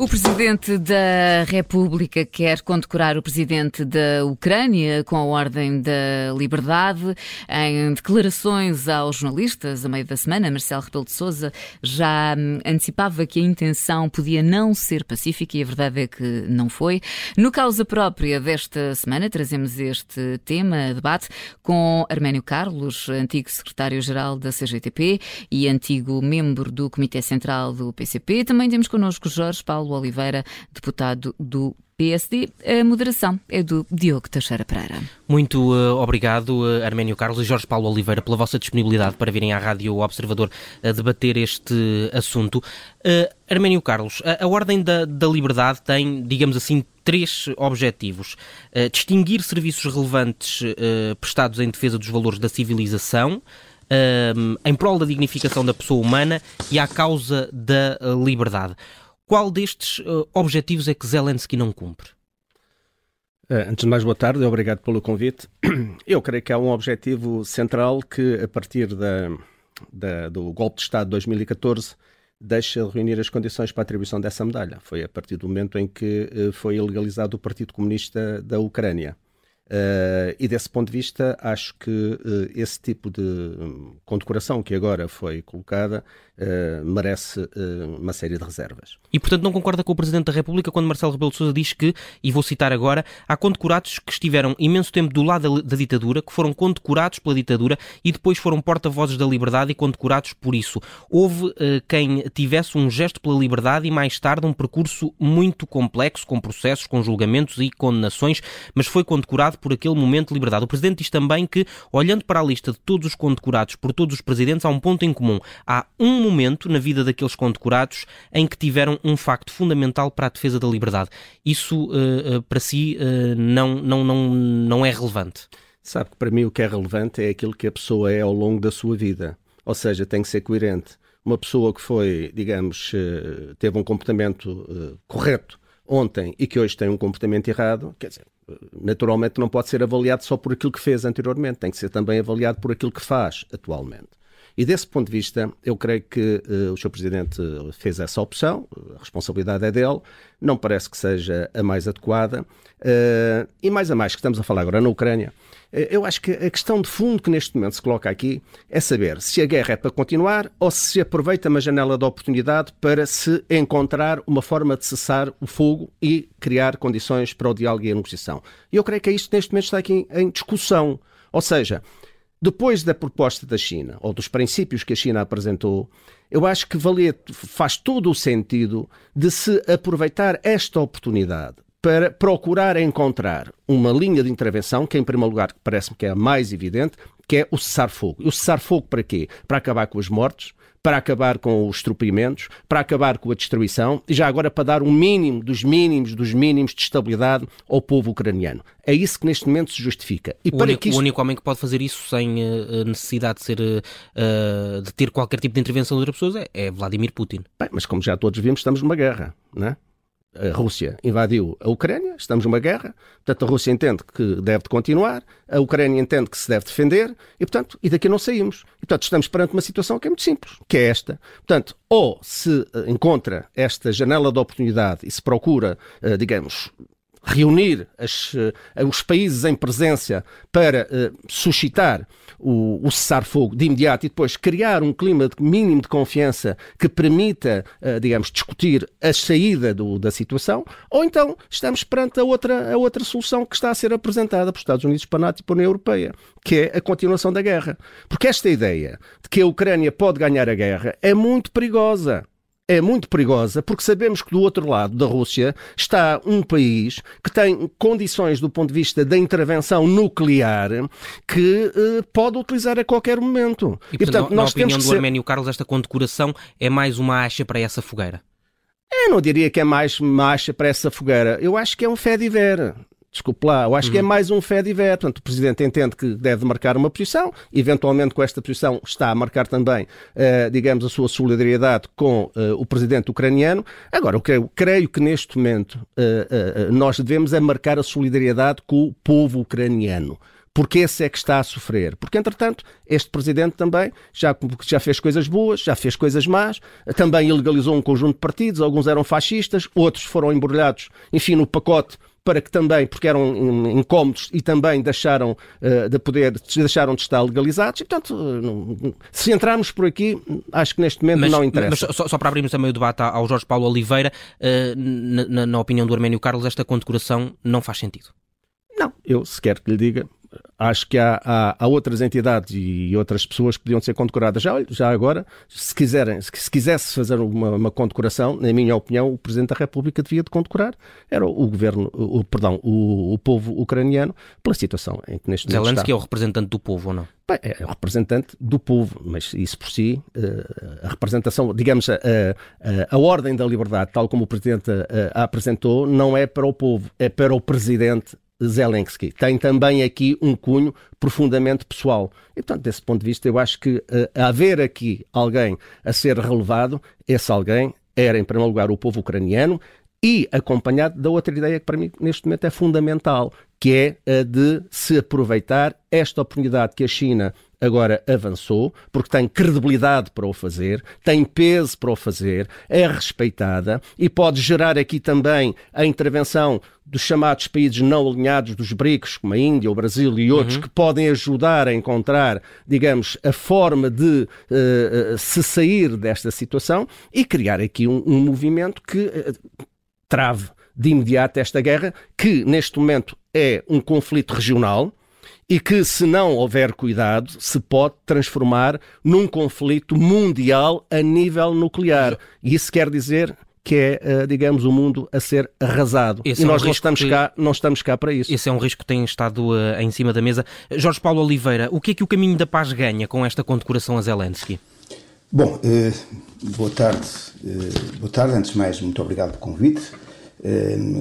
O Presidente da República quer condecorar o Presidente da Ucrânia com a Ordem da Liberdade. Em declarações aos jornalistas, a meio da semana, Marcelo Rebelo de Sousa já hum, antecipava que a intenção podia não ser pacífica e a verdade é que não foi. No causa própria desta semana, trazemos este tema debate com Arménio Carlos, antigo Secretário-Geral da CGTP e antigo membro do Comitê Central do PCP. Também temos connosco Jorge Paulo Paulo Oliveira, deputado do PSD. A moderação é do Diogo Teixeira Pereira. Muito uh, obrigado, uh, Arménio Carlos e Jorge Paulo Oliveira, pela vossa disponibilidade para virem à Rádio Observador a debater este assunto. Uh, Arménio Carlos, a, a Ordem da, da, Liberdade tem, digamos assim, três objetivos. Uh, distinguir serviços relevantes prestados em defesa dos valores da civilização, em prol da dignificação da pessoa humana e à causa da liberdade. Qual destes uh, objetivos é que Zelensky não cumpre? Uh, antes de mais, boa tarde obrigado pelo convite. Eu creio que há um objetivo central que, a partir da, da, do golpe de Estado de 2014, deixa de reunir as condições para a atribuição dessa medalha. Foi a partir do momento em que uh, foi ilegalizado o Partido Comunista da Ucrânia. E desse ponto de vista, acho que esse tipo de um, condecoração que agora foi colocada uh, merece uma série de reservas. E, portanto, não concorda com o Presidente da República quando Marcelo Rebelo de Sousa diz que, e vou citar agora, há condecorados que estiveram imenso tempo do lado da, ditadura, que foram condecorados pela ditadura e depois foram porta-vozes da liberdade e condecorados por isso. Houve quem tivesse um gesto pela liberdade e mais tarde um percurso muito complexo, com processos, com julgamentos e condenações, mas foi condecorado por aquele momento de liberdade. O Presidente diz também que, olhando para a lista de todos os condecorados por todos os presidentes, há um ponto em comum. Há um momento na vida daqueles condecorados em que tiveram um facto fundamental para a defesa da liberdade. Isso, uh, para si, uh, não, não, não, não é relevante? Sabe que para mim o que é relevante é aquilo que a pessoa é ao longo da sua vida. Ou seja, tem que ser coerente. Uma pessoa que foi, digamos, teve um comportamento correto ontem e que hoje tem um comportamento errado, quer dizer, naturalmente não pode ser avaliado só por aquilo que fez anteriormente, tem que ser também avaliado por aquilo que faz atualmente. E desse ponto de vista, eu creio que uh, o Sr. Presidente fez essa opção, a responsabilidade é dele, não parece que seja a mais adequada. Uh, e mais a mais, que estamos a falar agora na Ucrânia, uh, eu acho que a questão de fundo que neste momento se coloca aqui é saber se a guerra é para continuar ou se se aproveita uma janela de oportunidade para se encontrar uma forma de cessar o fogo e criar condições para o diálogo e a negociação. E eu creio que é isto que neste momento está aqui em discussão. Ou seja, depois da proposta da China, ou dos princípios que a China apresentou, eu acho que valia, faz todo o sentido de se aproveitar esta oportunidade para procurar encontrar uma linha de intervenção que, em primeiro lugar, parece-me que é a mais evidente, que é o cessar-fogo. E o cessar-fogo para quê? Para acabar com as mortes, para acabar com os estropiamentos, para acabar com a destruição e já agora para dar um mínimo dos mínimos dos mínimos de estabilidade ao povo ucraniano. É isso que neste momento se justifica. E o, único, isto... o único homem que pode fazer isso sem uh, necessidade de, ser, uh, de ter qualquer tipo de intervenção de outras pessoas é, é Vladimir Putin. Bem, mas como já todos vimos, estamos numa guerra, não é? A Rússia invadiu a Ucrânia, estamos numa guerra, portanto a Rússia entende que deve continuar, a Ucrânia entende que se deve defender e, portanto, e daqui não saímos. E, portanto, estamos perante uma situação que é muito simples, que é esta. Portanto, ou se eh, encontra esta janela de oportunidade e se procura, eh, digamos, reunir as, uh, os países em presença para uh, suscitar o, o cessar-fogo de imediato e depois criar um clima de mínimo de confiança que permita, uh, digamos, discutir a saída do, da situação, ou então estamos perante a outra, a outra solução que está a ser apresentada pelos Estados Unidos, para a NATO e para a União Europeia, que é a continuação da guerra. Porque esta ideia de que a Ucrânia pode ganhar a guerra é muito perigosa é muito perigosa porque sabemos que do outro lado da Rússia está um país que tem condições do ponto de vista da intervenção nuclear que uh, pode utilizar a qualquer momento. E, portanto, e, portanto na, nós opinião temos do ser... Arménio Carlos, esta condecoração é mais uma acha para essa fogueira? Eu não diria que é mais uma acha para essa fogueira. Eu acho que é um fé de ver. Desculpe lá, eu acho uhum. que é uhum. mais um fé de ver. Portanto, o Presidente entende que deve marcar uma posição, eventualmente com esta posição está a marcar também, uh, digamos, a sua solidariedade com uh, o Presidente ucraniano. Agora, o que eu creio que neste momento uh, nós devemos é marcar a solidariedade com o povo ucraniano porque esse é que está a sofrer. Porque, entretanto, este presidente também já, já fez coisas boas, já fez coisas más, também ilegalizou um conjunto de partidos, alguns eram fascistas, outros foram embrulhados, enfim, no pacote para que também, porque eram incómodos e também deixaram uh, de poder, deixaram de estar legalizados. E, portanto, uh, se entrarmos por aqui, acho que neste momento mas, não interessa. Mas só, só, para abrirmos também o debate ao Jorge Paulo Oliveira, uh, na, na, opinião do Arménio Carlos, esta condecoração não faz sentido. Não, eu se quer que lhe diga, acho que há, há, há, outras entidades e outras pessoas que podiam ser condecoradas. Já, já agora, se quiserem, se, se quisesse fazer uma, uma, condecoração, na minha opinião, o Presidente da República devia de condecorar era o, governo, o, perdão, o, o, povo ucraniano pela situação em que neste momento Zelensky está. é o representante do povo ou não? Bem, é o representante do povo, mas isso por si, eh, a representação, digamos, a, a, a ordem da liberdade, tal como o Presidente a, eh, a apresentou, não é para o povo, é para o Presidente Zelensky. Tem também aqui um cunho profundamente pessoal. E, portanto, desse ponto de vista, eu acho que uh, haver aqui alguém a ser relevado, esse alguém era, em primeiro lugar, o povo ucraniano e acompanhado da outra ideia que para mim neste momento é fundamental, que é a de se aproveitar esta oportunidade que a China agora avançou, porque tem credibilidade para o fazer, tem peso para o fazer, é respeitada e pode gerar aqui também a intervenção dos chamados países não alinhados dos BRICS, como a Índia, o Brasil e outros, uhum. que podem ajudar a encontrar, digamos, a forma de uh, se sair desta situação e criar aqui um, um movimento que uh, trave de imediato esta guerra, que neste momento é um conflito regional, e que, se não houver cuidado, se pode transformar num conflito mundial a nível nuclear. E isso quer dizer que é, eh, digamos, o mundo a ser arrasado. Esse e é nós um não, estamos que... cá, não estamos cá para isso. Esse é um risco que tem estado uh, em cima da mesa. Jorge Paulo Oliveira, o que é que o caminho da paz ganha com esta condecoração a Zelensky? Bom, uh, boa tarde. Uh, boa tarde. Antes de mais, muito obrigado pelo convite.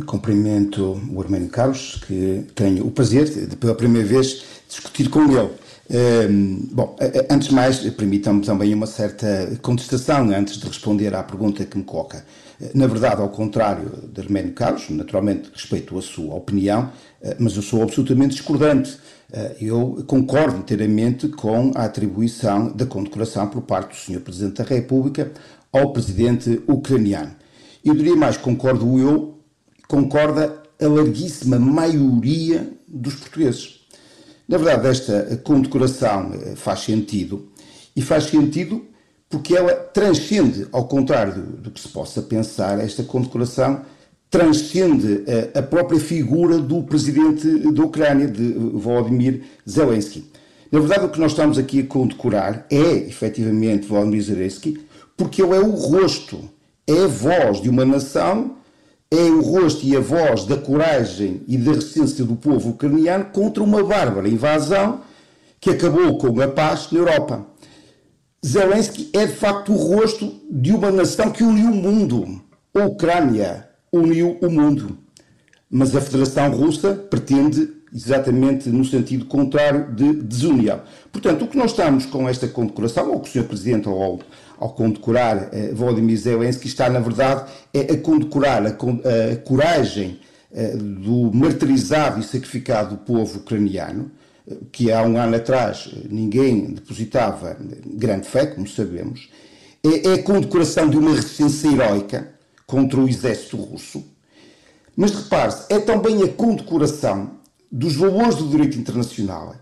Cumprimento o Arménio Carlos, que tenho o prazer de, pela primeira vez, discutir com ele. Bom, antes de mais, permitam-me também uma certa contestação antes de responder à pergunta que me coloca. Na verdade, ao contrário de Arménio Carlos, naturalmente respeito a sua opinião, uh, mas eu sou absolutamente discordante. Uh, eu concordo inteiramente com a atribuição da condecoração por parte do Sr. Presidente da República ao presidente ucraniano. Eu diria mais, concordo eu, concorda a larguíssima maioria dos portugueses. Na verdade, esta condecoração eh, faz sentido, e faz sentido porque ela transcende, ao contrário do, que se possa pensar, esta condecoração transcende eh, a, própria figura do presidente da Ucrânia, de Volodymyr Zelensky. Na verdade, o que nós estamos aqui a condecorar é, efetivamente, Volodymyr Zelensky, porque ele é o rosto é a voz de uma nação, é o rosto e a voz da coragem e da resistência do povo ucraniano contra uma bárbara invasão que acabou com a paz na Europa. Zelensky é de facto o rosto de uma nação que uniu o mundo. A Ucrânia uniu o mundo. Mas a Federação Russa pretende exatamente no sentido contrário de desunião. Portanto, o que nós estamos com esta condecoração, ou que o Sr. Presidente, ou ao condecorar eh, Volodymyr Zelensky, está, na verdade, é a condecorar a, a coragem eh, do martirizado e sacrificado povo ucraniano, eh, que há um ano atrás ninguém depositava grande fé, como sabemos, é, é a condecoração de uma resistência heroica contra o exército russo, mas repare-se, é também a condecoração dos valores do direito internacional,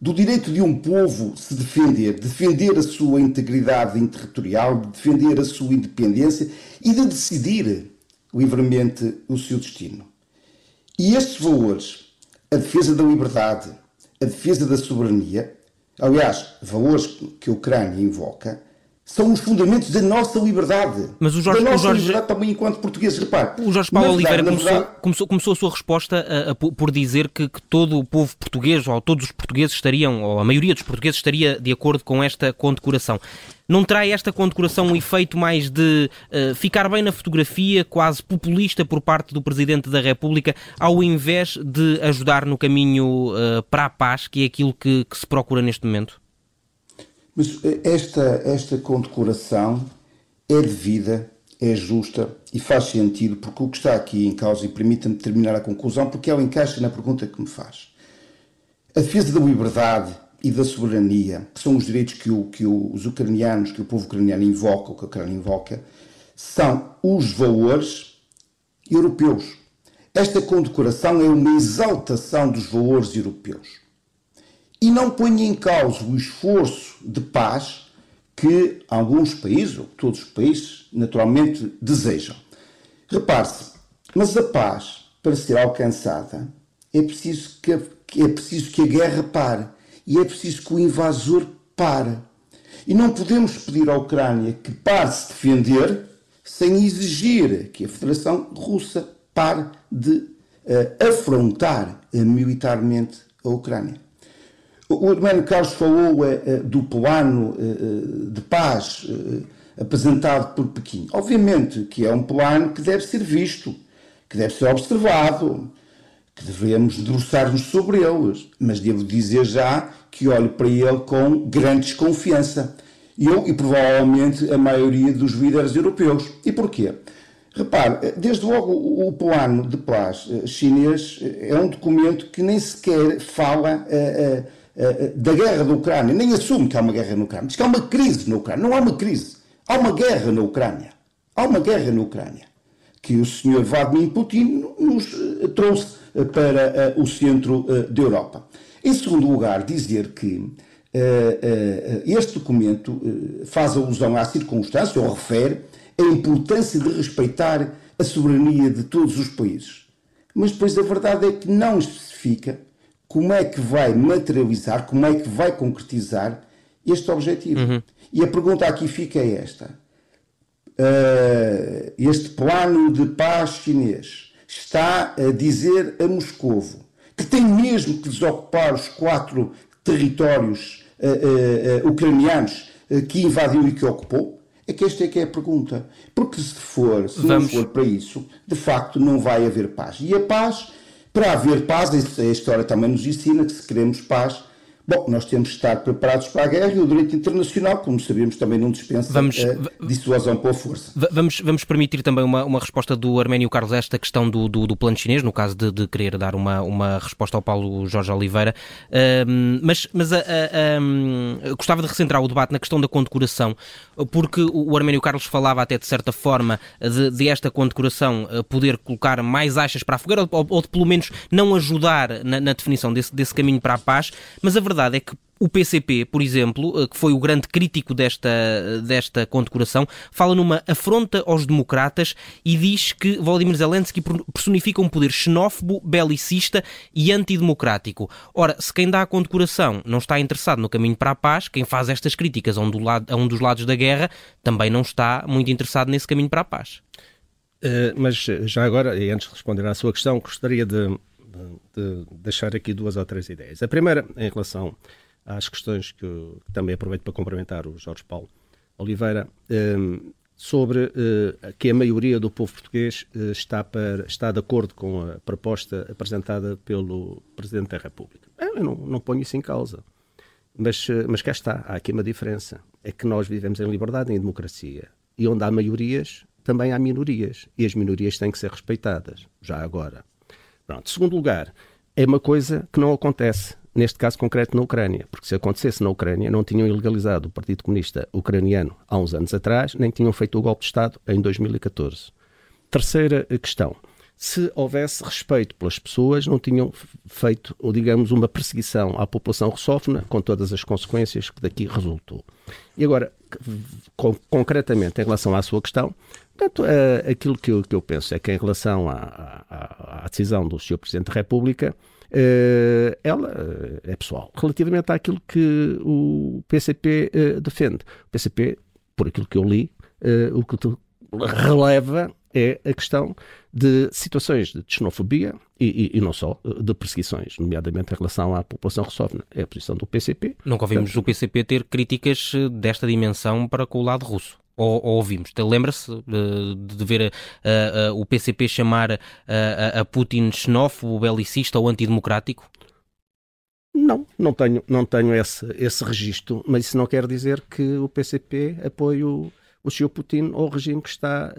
do direito de um povo se defender, defender a sua integridade territorial, de defender a sua independência e de decidir livremente o seu destino. E estes valores, a defesa da liberdade, a defesa da soberania, aliás, valores que a Ucrânia invoca, são os fundamentos da nossa liberdade. Mas o Jorge, da nossa Jorge, liberdade também enquanto portugueses. Repare, o Jorge Paulo Oliveira começou, verdade... começou, começou, a sua resposta a, a, por dizer que, que, todo o povo português, ou todos os portugueses estariam, ou a maioria dos portugueses estaria de acordo com esta condecoração. Não terá esta condecoração um efeito mais de uh, ficar bem na fotografia, quase populista por parte do Presidente da República, ao invés de ajudar no caminho uh, para a paz, que é aquilo que, que se procura neste momento? Mas eh, esta, esta condecoração é devida, é justa e faz sentido, porque o que está aqui em causa, e permita-me terminar a conclusão, porque ela encaixa na pergunta que me faz. A defesa da liberdade e da soberania, que são os direitos que, o, que os ucranianos, que o povo ucraniano invoca, que a Ucrânia invoca, são os valores europeus. Esta condecoração é uma exaltação dos valores europeus. E não põe em causa o esforço de paz que alguns países, ou todos os países, naturalmente desejam. Repare-se, mas a paz, para ser alcançada, é preciso que a, é preciso que a guerra pare e é preciso que o invasor pare. E não podemos pedir à Ucrânia que pare se defender sem exigir que a Federação Russa pare de uh, afrontar militarmente a Ucrânia. O Hermano Carlos falou uh, do plano de paz apresentado por Pequim. Obviamente que é um plano que deve ser visto, que deve ser observado, que devemos debruçar-nos sobre eles, mas devo dizer já que olho para ele com grande desconfiança. Eu e provavelmente a maioria dos líderes europeus. E porquê? Repare, desde logo o plano de paz eh, chinês eh, é um documento que nem sequer fala da guerra da Ucrânia, nem assume que há uma guerra na Ucrânia. Diz que há uma crise na Ucrânia. Não há uma crise. Há uma guerra na Ucrânia. Há uma guerra na Ucrânia. Que o senhor Vladimir Putin nos trouxe para o centro da Europa. Em segundo lugar, dizer que este documento faz alusão à circunstância, ou refere, a importância de respeitar a soberania de todos os países. Mas depois a verdade é que não especifica como é que vai materializar, como é que vai concretizar este objetivo. Uhum. E a pergunta aqui fica é esta. Uh, este plano de paz chinês está a dizer a Moscovo que tem mesmo que desocupar os quatro territórios uh, uh, ucranianos que invadiu e que ocupou? É que esta é que é a pergunta. Porque se for, se Vamos. não for para isso, de facto não vai haver paz. E a paz, para haver paz, a história também nos ensina que se queremos paz, Bom, nós temos de estar preparados para a guerra e o direito internacional, como sabemos, também não dispensa vamos, a dissuasão pela força. Vamos, vamos permitir também uma, uma resposta do Arménio Carlos a esta questão do, do, do, plano chinês, no caso de, de querer dar uma, uma resposta ao Paulo Jorge Oliveira. Um, mas mas a, a, um, gostava de recentrar o debate na questão da condecoração, porque o Arménio Carlos falava até de certa forma de, de esta condecoração eh, poder colocar mais achas para a fogueira, ou, ou de pelo menos não ajudar na, na definição desse, desse caminho para a paz, mas a verdade verdade é que o PCP, por exemplo, eh, que foi o grande crítico desta, desta condecoração, fala numa afronta aos democratas e diz que Volodymyr Zelensky personifica um poder xenófobo, belicista e antidemocrático. Ora, se quem dá a condecoração não está interessado no caminho para a paz, quem faz estas críticas a um, do lado, a um dos lados da guerra também não está muito interessado nesse caminho para a paz. Uh, mas já agora, e antes de responder à sua questão, gostaria de de deixar aqui duas ou três ideias. A primeira, em relação às questões que, eu, também aproveito para cumprimentar o Jorge Paulo Oliveira, um, sobre uh, que a maioria do povo português uh, está, para, está de acordo com a proposta apresentada pelo Presidente da República. Eu não, não ponho isso em causa. Mas, uh, mas cá está, há aqui uma diferença. É que nós vivemos em liberdade e em democracia. E onde há maiorias, também há minorias. E as minorias têm que ser respeitadas, já agora. Pronto. Segundo lugar, é uma coisa que não acontece, neste caso concreto, na Ucrânia. Porque se acontecesse na Ucrânia, não tinham ilegalizado o Partido Comunista Ucraniano há uns anos atrás, nem tinham feito o golpe de Estado em 2014. Terceira questão. Se houvesse respeito pelas pessoas, não tinham feito, digamos, uma perseguição à população russófona, com todas as consequências que daqui resultou. E agora, concretamente, em relação à sua questão, Portanto, uh, aquilo que eu, que eu, penso é que em relação à, à, à decisão do Sr. Presidente da República, uh, ela uh, é pessoal. Relativamente àquilo que o PCP defende. O PCP, por aquilo que eu li, o que releva é a questão de situações de xenofobia e, e, e, não só, de perseguições, nomeadamente em relação à população russófona. É a posição do PCP. Nunca ouvimos Portanto, o PCP ter críticas desta dimensão para com o lado russo ou, ou ouvimos? Lembra-se de, de, ver uh, uh, o PCP chamar uh, a Putin xenófobo, belicista ou antidemocrático? Não, não tenho, não tenho esse, esse registro, mas isso não quer dizer que o PCP apoie o, o Sr. Putin ou o regime que está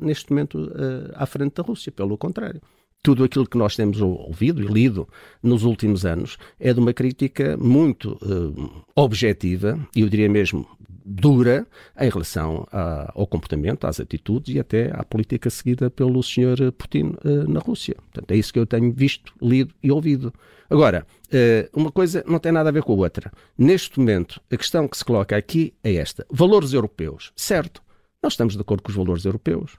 neste momento à frente da Rússia, pelo contrário. Tudo aquilo que nós temos ouvido e lido nos últimos anos é de uma crítica muito uh, objetiva e eu diria mesmo dura em relação a, ao comportamento, às atitudes e até à política seguida pelo Sr. Putin uh, na Rússia. Portanto, é isso que eu tenho visto, lido e ouvido. Agora, uh, uma coisa não tem nada a ver com a outra. Neste momento, a questão que se coloca aqui é esta: valores europeus. Certo, nós estamos de acordo com os valores europeus,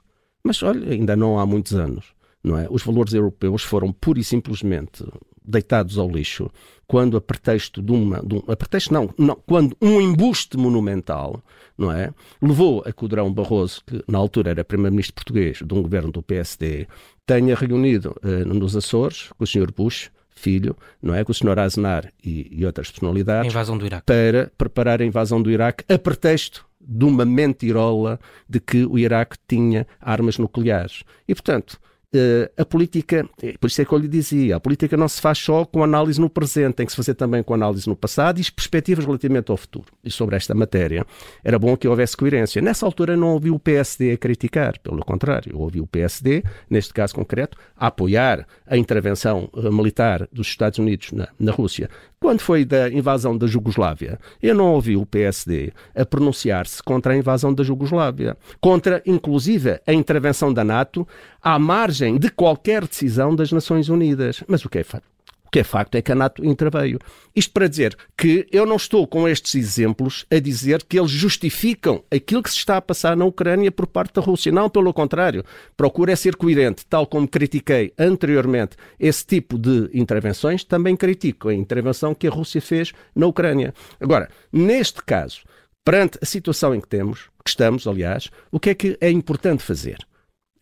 mas olha, ainda não há muitos anos não é? Os valores europeus foram pura e simplesmente deitados ao lixo quando a pretexto de uma, de um, a pretexto não, não, quando um embuste monumental, não é, levou a que o Drão Barroso, que na altura era primeiro-ministro português de um governo do PSD, tenha reunido uh, nos Açores com o Sr. Bush, filho, não é, com o Sr. Aznar e, e outras personalidades, para preparar a invasão do Iraque a pretexto de uma mentirola de que o Iraque tinha armas nucleares. E, portanto, a política, é, por isso é que eu lhe dizia, a política não se faz só com análise no presente, tem que se fazer também com análise no passado e perspectivas relativamente ao futuro. E sobre esta matéria, era bom que houvesse coerência. Nessa altura não ouvi o PSD a criticar, pelo contrário, ouvi o PSD, neste caso concreto, a apoiar a intervenção uh, militar dos Estados Unidos na, na Rússia. Quando foi da invasão da Jugoslávia, eu não ouvi o PSD a pronunciar-se contra a invasão da Jugoslávia, contra, inclusive, a intervenção da NATO à margem de qualquer decisão das Nações Unidas. Mas o que é fato? O que é facto é que a NATO interveio. Isto para dizer que eu não estou com estes exemplos a dizer que eles justificam aquilo que se está a passar na Ucrânia por parte da Rússia. Não, pelo contrário. Procuro é ser coerente, tal como critiquei anteriormente esse tipo de intervenções, também critico a intervenção que a Rússia fez na Ucrânia. Agora, neste caso, perante a situação em que temos, que estamos, aliás, o que é que é importante fazer?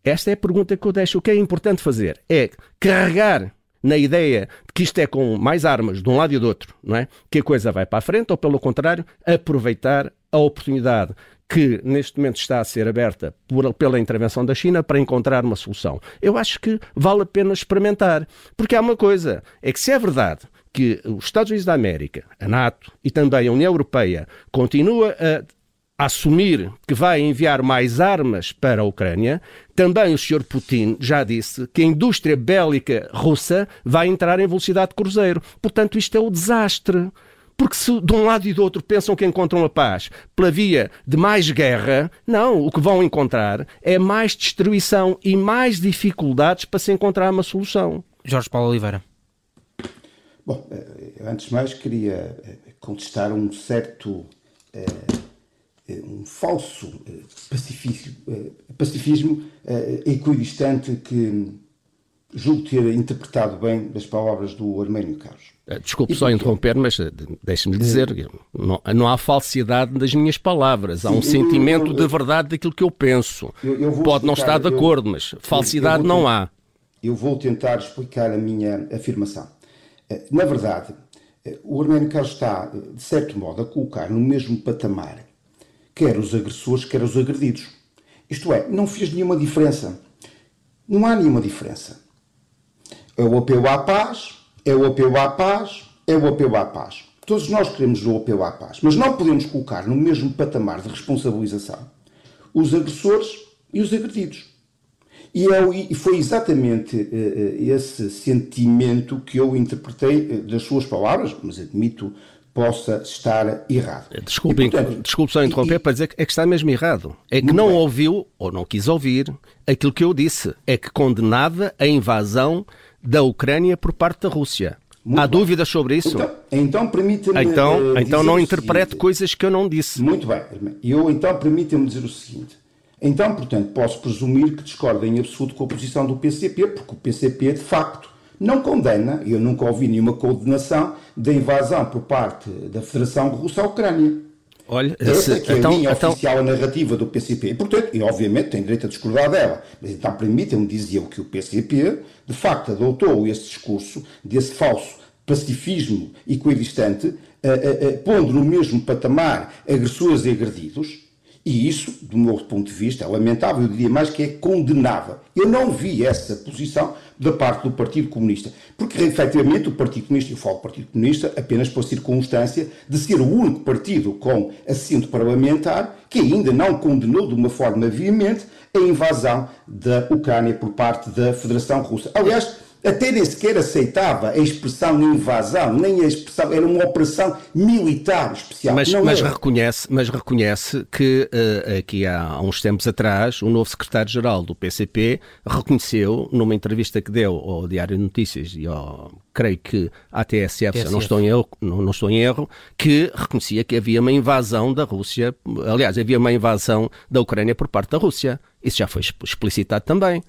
Esta é a pergunta que eu deixo. O que é importante fazer é carregar na ideia de que isto é com mais armas de um lado e do outro, não é? Que a coisa vai para a frente, ou pelo contrário, aproveitar a oportunidade que neste momento está a ser aberta por, pela intervenção da China para encontrar uma solução. Eu acho que vale a pena experimentar, porque há uma coisa, é que se é verdade que os Estados Unidos da América, a NATO e também a União Europeia continua a assumir que vai enviar mais armas para a Ucrânia, também o Sr. Putin já disse que a indústria bélica russa vai entrar em velocidade de cruzeiro. Portanto, isto é o desastre. Porque se de um lado e do outro pensam que encontram a paz pela via de mais guerra, não, o que vão encontrar é mais destruição e mais dificuldades para se encontrar uma solução. Jorge Paulo Oliveira. Bom, eh, antes de mais queria eh, contestar um certo eh, um falso eh, pacifismo, eh, pacifismo equidistante que julgo ter interpretado bem das palavras do Arménio Carlos. Desculpe e só interromper, mas deixe-me dizer, não, não, há falsidade das minhas palavras, há Sim, um eu, sentimento eu, eu, de verdade daquilo que eu penso. Pode não estar de acordo, mas falsidade não há. Eu vou tentar explicar a minha afirmação. Na verdade, o Arménio Carlos está, de certo modo, a colocar no mesmo patamar quer os agressores, quer os agredidos. Isto é, não fez nenhuma diferença. Não há nenhuma diferença. É o apelo à paz, é o apelo à paz, é o apelo à paz. Todos nós queremos o apelo à paz, mas não podemos colocar no mesmo patamar de responsabilização os agressores e os agredidos. E, é, foi exatamente uh, esse sentimento que eu interpretei uh, das suas palavras, mas admito possa estar errado. Desculpe, e, portanto, desculpe só interromper e, para dizer que é que está mesmo errado. É que não bem. ouviu ou não quis ouvir aquilo que eu disse. É que condenava a invasão da Ucrânia por parte da Rússia. Muito Há bem. dúvidas sobre isso? Então, então permita-me. Então, uh, então não interprete coisas que eu não disse. Muito bem. Eu então permita-me dizer o seguinte. Então, portanto, posso presumir que discorda em absoluto com a posição do PCP, porque o PCP, de facto, não condena, e eu nunca ouvi nenhuma condenação da invasão por parte da Federação Russa à Ucrânia. Olha, Essa que é então, a linha então... oficial, a narrativa do PCP. E, portanto, e obviamente tem direito a discordar dela. Mas então permitam-me dizer que o PCP, de facto, adotou esse discurso desse falso pacifismo equidistante, uh, uh, uh, pondo no mesmo patamar agressores e agredidos, E isso, do meu ponto de vista, é lamentável, eu diria mais que é condenável. Eu não vi essa posição da parte do Partido Comunista, porque efetivamente o Partido Comunista, eu falo Partido Comunista apenas por circunstância de ser o único partido com assento parlamentar que ainda não condenou de uma forma veemente a invasão da Ucrânia por parte da Federação Russa. Aliás, até nem sequer aceitava a expressão invasão, nem a expressão, era uma operação militar especial. Mas, mas reconhece, mas reconhece que uh, aqui há uns tempos atrás o novo secretário-geral do PCP reconheceu numa entrevista que deu ao Diário de Notícias e ao, creio que à TSF, TSF. Não, estou em erro, não, não estou em erro, que reconhecia que havia uma invasão da Rússia, aliás, havia uma invasão da Ucrânia por parte da Rússia. Isso já foi explicitado também.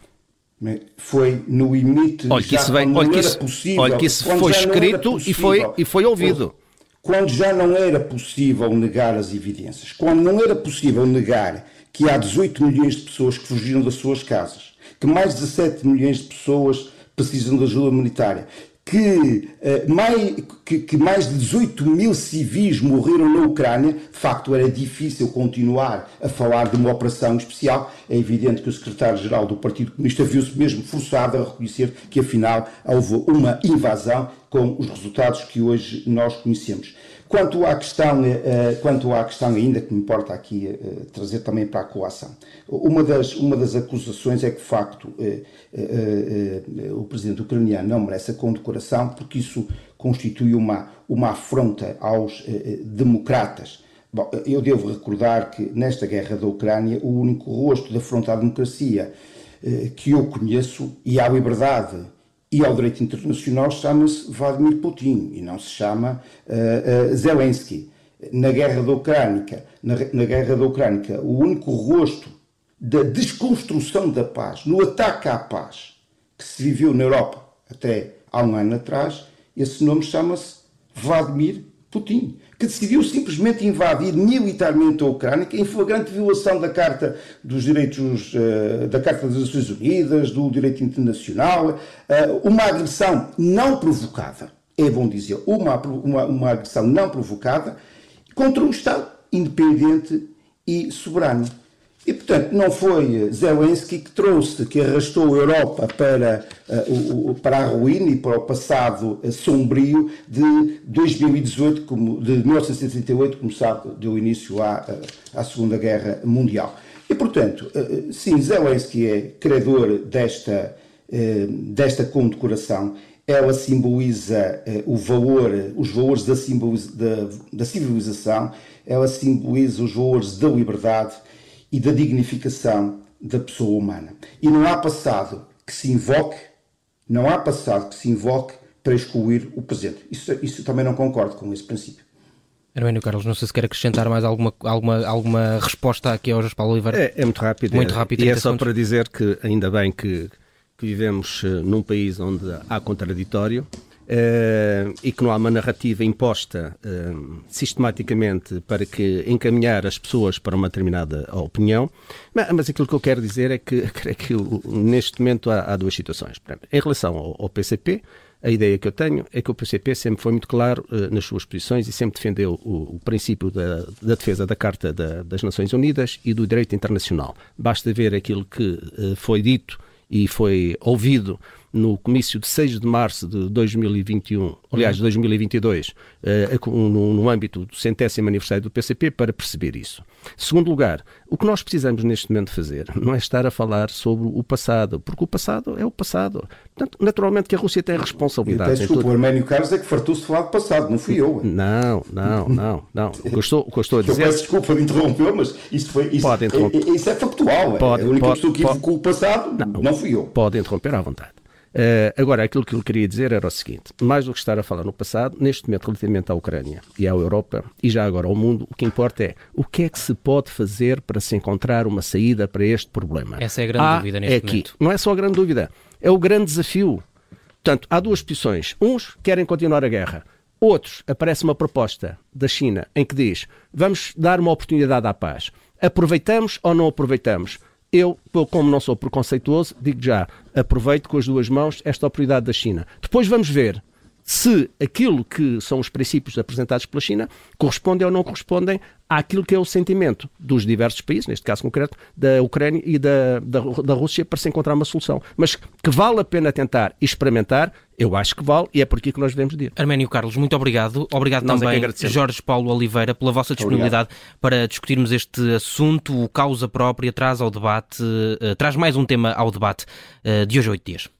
Foi no limite olha que isso vem, olha que isso, possível. Olha que isso foi escrito e foi, e foi ouvido. Quando já não era possível negar as evidências, quando não era possível negar que há 18 milhões de pessoas que fugiram das suas casas, que mais de 17 milhões de pessoas precisam de ajuda humanitária, que, uh, mais, que, que, mais de 18 mil civis morreram na Ucrânia, de facto era difícil continuar a falar de uma operação especial. É evidente que o secretário-geral do Partido Comunista viu-se mesmo forçado a reconhecer que afinal houve uma invasão com os resultados que hoje nós conhecemos. Quanto à questão, uh, quanto à questão ainda que me importa aqui uh, trazer também para a coação, uma das, uma das acusações é que, de facto, o presidente ucraniano não merece a condecoração porque isso constitui uma, uma afronta aos democratas. Bom, eu devo recordar que nesta guerra da Ucrânia o único rosto de afronta à democracia que eu conheço e à liberdade e ao direito internacional chama-se Vladimir Putin e não se chama uh, uh, Zelensky. Na guerra da Ucrânia, na, na guerra da Ucrânia, o único rosto da desconstrução da paz, no ataque à paz que se viveu na Europa até há um ano atrás, esse nome chama-se Vladimir Putin que decidiu simplesmente invadir militarmente a Ucrânia, em flagrante violação da Carta dos Direitos, uh, da Carta das Nações Unidas, do direito internacional, uh, uma agressão não provocada, é bom dizer, uma, uma, uma agressão não provocada contra um Estado independente e soberano. E, portanto, não foi Zelensky que trouxe, que arrastou a Europa para, uh, o, para a ruína e para o passado uh, sombrio de 2018, como, de 1938, como sabe, deu início à, uh, à Segunda Guerra Mundial. E, portanto, sim, Zelensky é credor desta, desta condecoração. Ela simboliza o valor, os valores da, da, da civilização, ela simboliza os valores da liberdade, e da dignificação da pessoa humana. E não há passado que se invoque, não há passado que se invoque para excluir o presente. Isso, isso também não concordo com esse princípio. Hermínio Carlos, não sei se quer acrescentar mais alguma, alguma, alguma resposta aqui ao José Paulo Oliveira. É, é muito rápido. Muito é, rápido. E é só segundos. para dizer que ainda bem que, que vivemos eh, num país onde há contraditório Uh, e que não há uma narrativa imposta uh, sistematicamente para que encaminhar as pessoas para uma determinada opinião. Mas, mas aquilo que eu quero dizer é que, creio que neste momento há, há duas situações. Em relação ao, ao, PCP, a ideia que eu tenho é que o PCP sempre foi muito claro uh, nas suas posições e sempre defendeu o, o princípio da, da, defesa da Carta da, das Nações Unidas e do direito internacional. Basta ver aquilo que foi dito e foi ouvido no comício de 6 de março de 2021, aliás, de 2022, uh, no, âmbito do centésimo aniversário do PCP, para perceber isso. Segundo lugar, o que nós precisamos neste momento fazer não é estar a falar sobre o passado, porque o passado é o passado. Portanto, naturalmente que a Rússia tem responsabilidade. Então, desculpa, o Arménio Carlos é que fartou-se de falar do passado, não fui eu. Não, não, não, não. O que eu estou, o que eu estou a dizer... Eu peço desculpa de interromper, mas isso, foi, isso, pode interromper. É, isso é factual. Pode, é a única pode, pessoa que invocou o passado não, não fui eu. Pode interromper à vontade. Uh, agora, aquilo que eu queria dizer era o seguinte: mais do que estar a falar no passado, neste momento, relativamente à Ucrânia e à Europa, e já agora ao mundo, o que importa é o que é que se pode fazer para se encontrar uma saída para este problema. Essa é a grande há, dúvida neste é aqui. momento. Não é só a grande dúvida, é o grande desafio. Portanto, há duas posições. Uns querem continuar a guerra. Outros, aparece uma proposta da China em que diz: vamos dar uma oportunidade à paz. Aproveitamos ou não aproveitamos? Eu, como não sou preconceituoso, digo já, aproveito com as duas mãos esta oportunidade da China. Depois vamos ver se aquilo que são os princípios apresentados pela China correspondem ou não correspondem àquilo que é o sentimento dos diversos países, neste caso concreto, da Ucrânia e da, da, da Rússia, para se encontrar uma solução. Mas que vale a pena tentar e experimentar, eu acho que vale e é por aqui que nós devemos ir. Arménio Carlos, muito obrigado. Obrigado nós é também, Jorge Paulo Oliveira, pela vossa disponibilidade obrigado. para discutirmos este assunto. O causa própria traz ao debate, uh, traz mais um tema ao debate uh, de hoje oito dias.